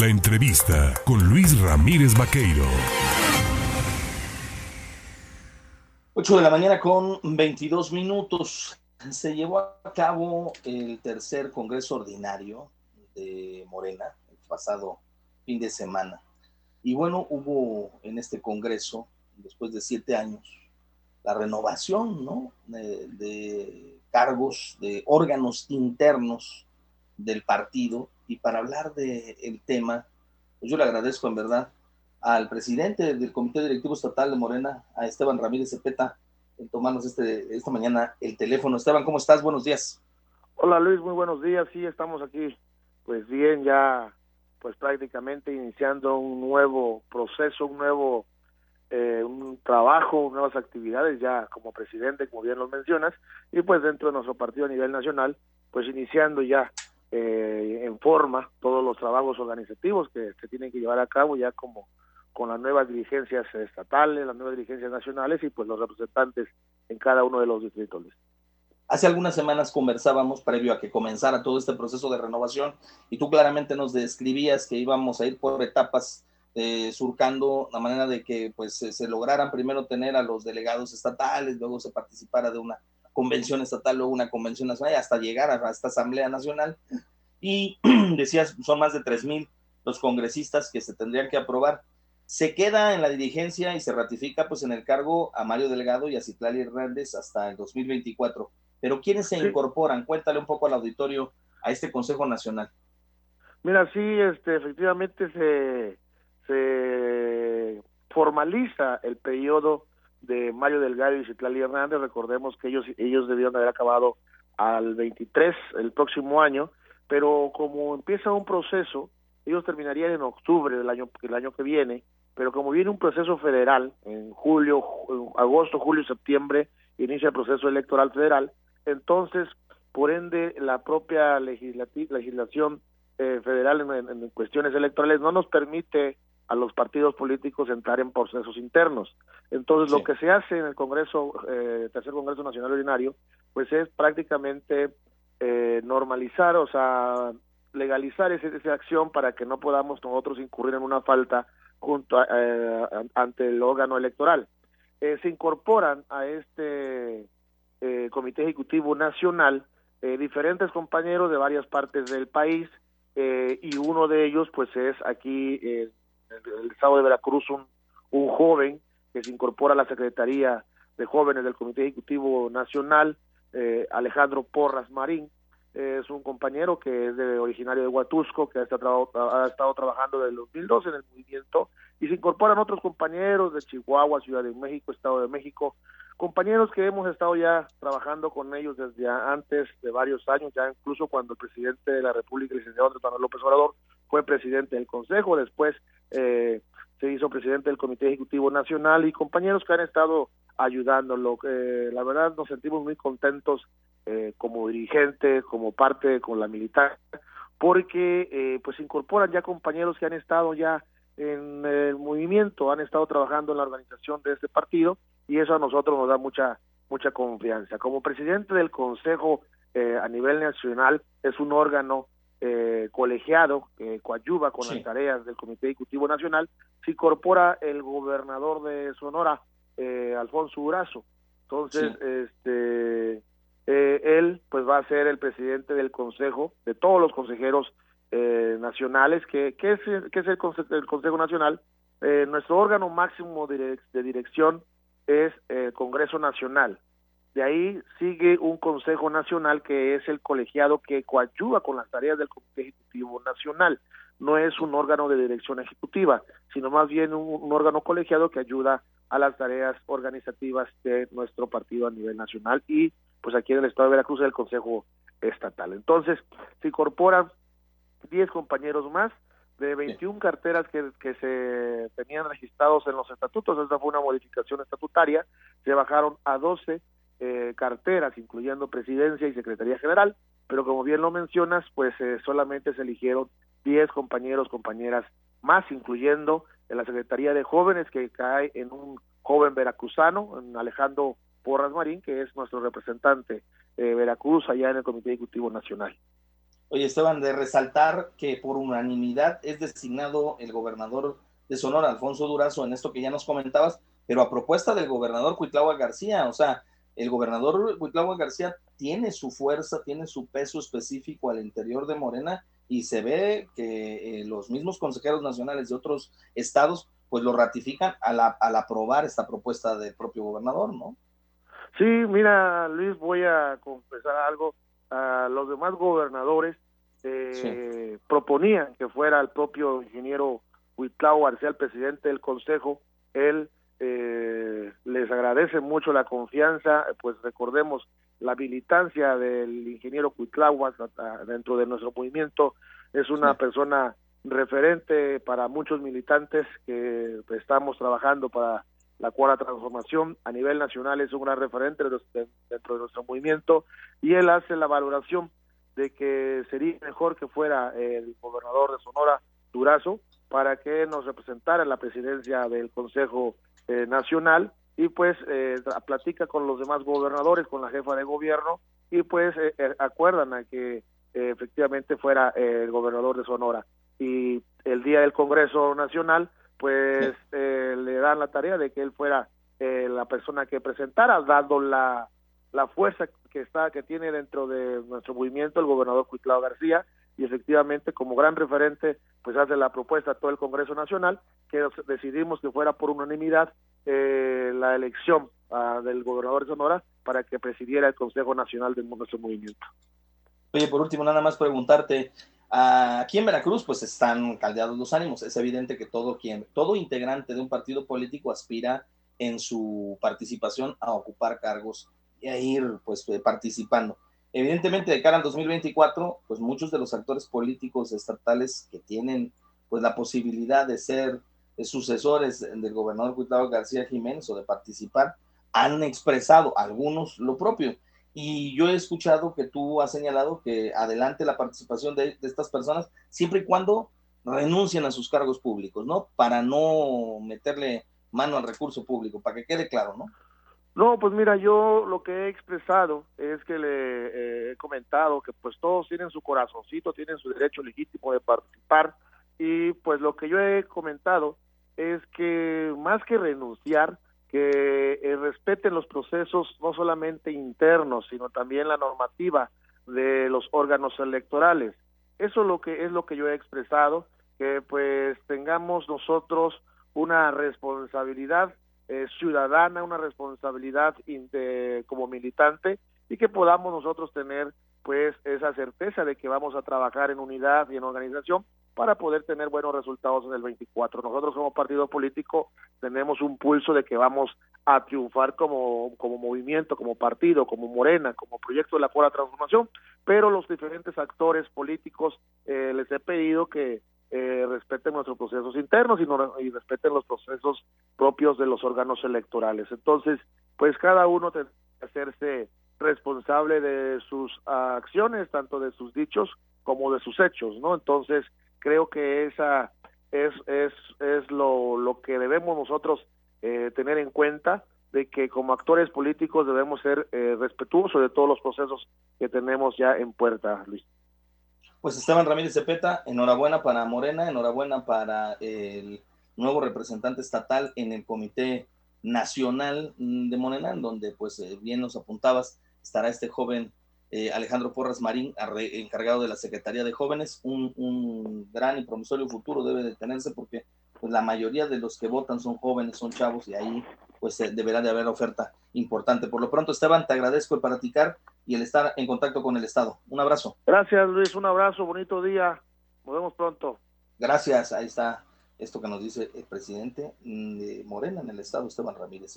La entrevista con Luis Ramírez Vaqueiro. 8 de la mañana con 22 minutos. Se llevó a cabo el tercer Congreso Ordinario de Morena el pasado fin de semana. Y bueno, hubo en este Congreso, después de siete años, la renovación ¿no? de, de cargos, de órganos internos del partido. Y para hablar del el tema, pues yo le agradezco en verdad al presidente del Comité Directivo Estatal de Morena, a Esteban Ramírez Cepeta, en tomarnos este, esta mañana el teléfono. Esteban, ¿cómo estás? Buenos días. Hola Luis, muy buenos días. Sí, estamos aquí, pues bien, ya pues prácticamente iniciando un nuevo proceso, un nuevo eh, un trabajo, nuevas actividades ya como presidente, como bien lo mencionas, y pues dentro de nuestro partido a nivel nacional, pues iniciando ya eh, en forma todos los trabajos organizativos que se tienen que llevar a cabo ya como con las nuevas dirigencias estatales, las nuevas dirigencias nacionales y pues los representantes en cada uno de los distritos. Hace algunas semanas conversábamos previo a que comenzara todo este proceso de renovación y tú claramente nos describías que íbamos a ir por etapas eh, surcando la manera de que pues se, lograran primero tener a los delegados estatales, luego se participara de una convención estatal, luego una convención nacional, hasta llegar a esta Asamblea Nacional. Y decías, son más de 3.000 los congresistas que se tendrían que aprobar. Se queda en la dirigencia y se ratifica pues en el cargo a Mario Delgado y a Citlali Hernández hasta el 2024. Pero ¿quiénes se incorporan? Cuéntale un poco al auditorio a este Consejo Nacional. Mira, sí, este, efectivamente se, se formaliza el periodo de Mario Delgado y Citlali Hernández. Recordemos que ellos, ellos debieron haber acabado al 23 el próximo año, pero como empieza un proceso, ellos terminarían en octubre del año, el año que viene, pero como viene un proceso federal, en julio, agosto, julio, septiembre, inicia el proceso electoral federal, entonces, por ende, la propia legislación eh, federal en, cuestiones electorales no nos permite a los partidos políticos entrar en procesos internos. Entonces, lo que se hace en el Congreso, eh, Tercer Congreso Nacional Ordinario, pues es prácticamente eh, normalizar, o sea, legalizar esa acción para que no podamos nosotros incurrir en una falta junto eh, ante el órgano electoral. Eh, se incorporan a este eh, Comité Ejecutivo Nacional diferentes compañeros de varias partes del país y uno de ellos pues es aquí en el, estado de Veracruz un, un joven que se incorpora a la Secretaría de Jóvenes del Comité Ejecutivo Nacional, Alejandro Porras Marín, es un compañero que es de, originario de Huatusco, que ha estado, ha estado trabajando desde el 2012 en el movimiento, y se incorporan otros compañeros de Chihuahua, Ciudad de México, Estado de México, compañeros que hemos estado ya trabajando con ellos desde antes de varios años, ya incluso cuando el presidente de la República, el licenciado Andrés Manuel López Obrador, fue presidente del Consejo, después eh, se hizo presidente del Comité Ejecutivo Nacional y compañeros que han estado ayudándolo. Eh, la verdad nos sentimos muy contentos eh, como dirigente, como parte con la militar, porque eh, pues incorporan ya compañeros que han estado ya en el movimiento, han estado trabajando en la organización de este partido y eso a nosotros nos da mucha mucha confianza. Como presidente del Consejo eh, a nivel nacional es un órgano eh, colegiado que coadyuva con las tareas del Comité Ejecutivo Nacional, se incorpora el gobernador de Sonora, eh, Alfonso Urazo. Entonces, este eh, él pues va a ser el presidente del consejo, de todos los consejeros eh, nacionales, que, que, es, que es el, Consejo Nacional. Eh, nuestro órgano máximo de, dirección es el Congreso Nacional. De ahí sigue un Consejo Nacional que es el colegiado que coayuda con las tareas del Comité Ejecutivo Nacional. No es un órgano de dirección ejecutiva, sino más bien un órgano colegiado que ayuda a las tareas organizativas de nuestro partido a nivel nacional y pues aquí en el estado de Veracruz el Consejo Estatal. Entonces, se incorporan 10 compañeros más de 21 carteras que, que se tenían registrados en los estatutos, esta fue una modificación estatutaria, se bajaron a 12 eh, carteras, incluyendo presidencia y secretaría general, pero como bien lo mencionas, pues eh, solamente se eligieron 10 compañeros, compañeras más, incluyendo en la Secretaría de Jóvenes, que cae en un joven veracruzano, en Alejandro Porras Marín, que es nuestro representante de Veracruz allá en el Comité Ejecutivo Nacional. Oye, Esteban, de resaltar que por unanimidad es designado el gobernador de Sonora, Alfonso Durazo, en esto que ya nos comentabas, pero a propuesta del gobernador Cuitlagua García, o sea, el gobernador Cuitlagua García tiene su fuerza, tiene su peso específico al interior de Morena y se ve que eh, los mismos consejeros nacionales de otros estados pues lo ratifican al, al aprobar esta propuesta del propio gobernador, ¿no? Sí, mira, Luis, voy a confesar algo. A los demás gobernadores eh, proponían que fuera el propio ingeniero Huitlao García, el presidente del consejo. Él eh, les agradece mucho la confianza, pues recordemos la militancia del ingeniero Huitlao dentro de nuestro movimiento. Es una persona referente para muchos militantes que estamos trabajando para la cuarta transformación a nivel nacional es un gran referente dentro de nuestro movimiento y él hace la valoración de que sería mejor que fuera el gobernador de Sonora Durazo para que nos representara en la presidencia del Consejo eh, Nacional y pues eh, platica con los demás gobernadores, con la jefa de gobierno y pues eh, eh, acuerdan a que efectivamente fuera el gobernador de Sonora. Y el día del Congreso Nacional pues eh, le dan la tarea de que él fuera eh, la persona que presentara, dando la, la fuerza que está que tiene dentro de nuestro movimiento el gobernador Cuitlao García y efectivamente como gran referente pues hace la propuesta a todo el Congreso Nacional que decidimos que fuera por unanimidad eh, la elección uh, del gobernador de Sonora para que presidiera el Consejo Nacional de nuestro movimiento. Oye, por último, nada más preguntarte, Aquí en Veracruz, pues están caldeados los ánimos. Es evidente que todo quien, todo integrante de un partido político aspira en su participación a ocupar cargos y a ir, pues, eh, participando. Evidentemente, de cara al 2024, pues muchos de los actores políticos estatales que tienen, pues, la posibilidad de ser sucesores del gobernador Gustavo García Jiménez o de participar, han expresado algunos lo propio. Y yo he escuchado que tú has señalado que adelante la participación de, estas personas siempre y cuando renuncien a sus cargos públicos, ¿no? Para no meterle mano al recurso público, para que quede claro, ¿no? No, pues mira, yo lo que he expresado es que le eh, he comentado que pues todos tienen su corazoncito, tienen su derecho legítimo de participar y pues lo que yo he comentado es que más que renunciar, que eh, respeten los procesos no solamente internos, sino también la normativa de los órganos electorales. Eso es lo que es lo que yo he expresado, que pues tengamos nosotros una responsabilidad eh, ciudadana, una responsabilidad como militante y que podamos nosotros tener pues esa certeza de que vamos a trabajar en unidad y en organización para poder tener buenos resultados en el 24. Nosotros como partido político tenemos un pulso de que vamos a triunfar como, como movimiento, como partido, como Morena, como proyecto de la cuarta transformación, pero los diferentes actores políticos eh, les he pedido que eh, respeten nuestros procesos internos y, no, y respeten los procesos propios de los órganos electorales. Entonces, pues cada uno tiene que hacerse responsable de sus acciones, tanto de sus dichos como de sus hechos, ¿no? Entonces, creo que esa es, es, es lo, que debemos nosotros eh, tener en cuenta de que como actores políticos debemos ser eh, respetuosos de todos los procesos que tenemos ya en puerta, Luis. Pues Esteban Ramírez Cepeta, enhorabuena para Morena, enhorabuena para el nuevo representante estatal en el Comité Nacional de Morena, en donde pues eh, bien nos apuntabas, estará este joven eh, Alejandro Porras Marín, encargado de la Secretaría de Jóvenes, un, gran y promisorio futuro debe de tenerse porque pues, la mayoría de los que votan son jóvenes, son chavos y ahí pues eh, deberá de haber oferta importante. Por lo pronto, Esteban, te agradezco el practicar y el estar en contacto con el Estado. Un abrazo. Gracias, Luis, un abrazo, bonito día. Nos vemos pronto. Gracias, ahí está esto que nos dice el presidente de Morena en el Estado, Esteban Ramírez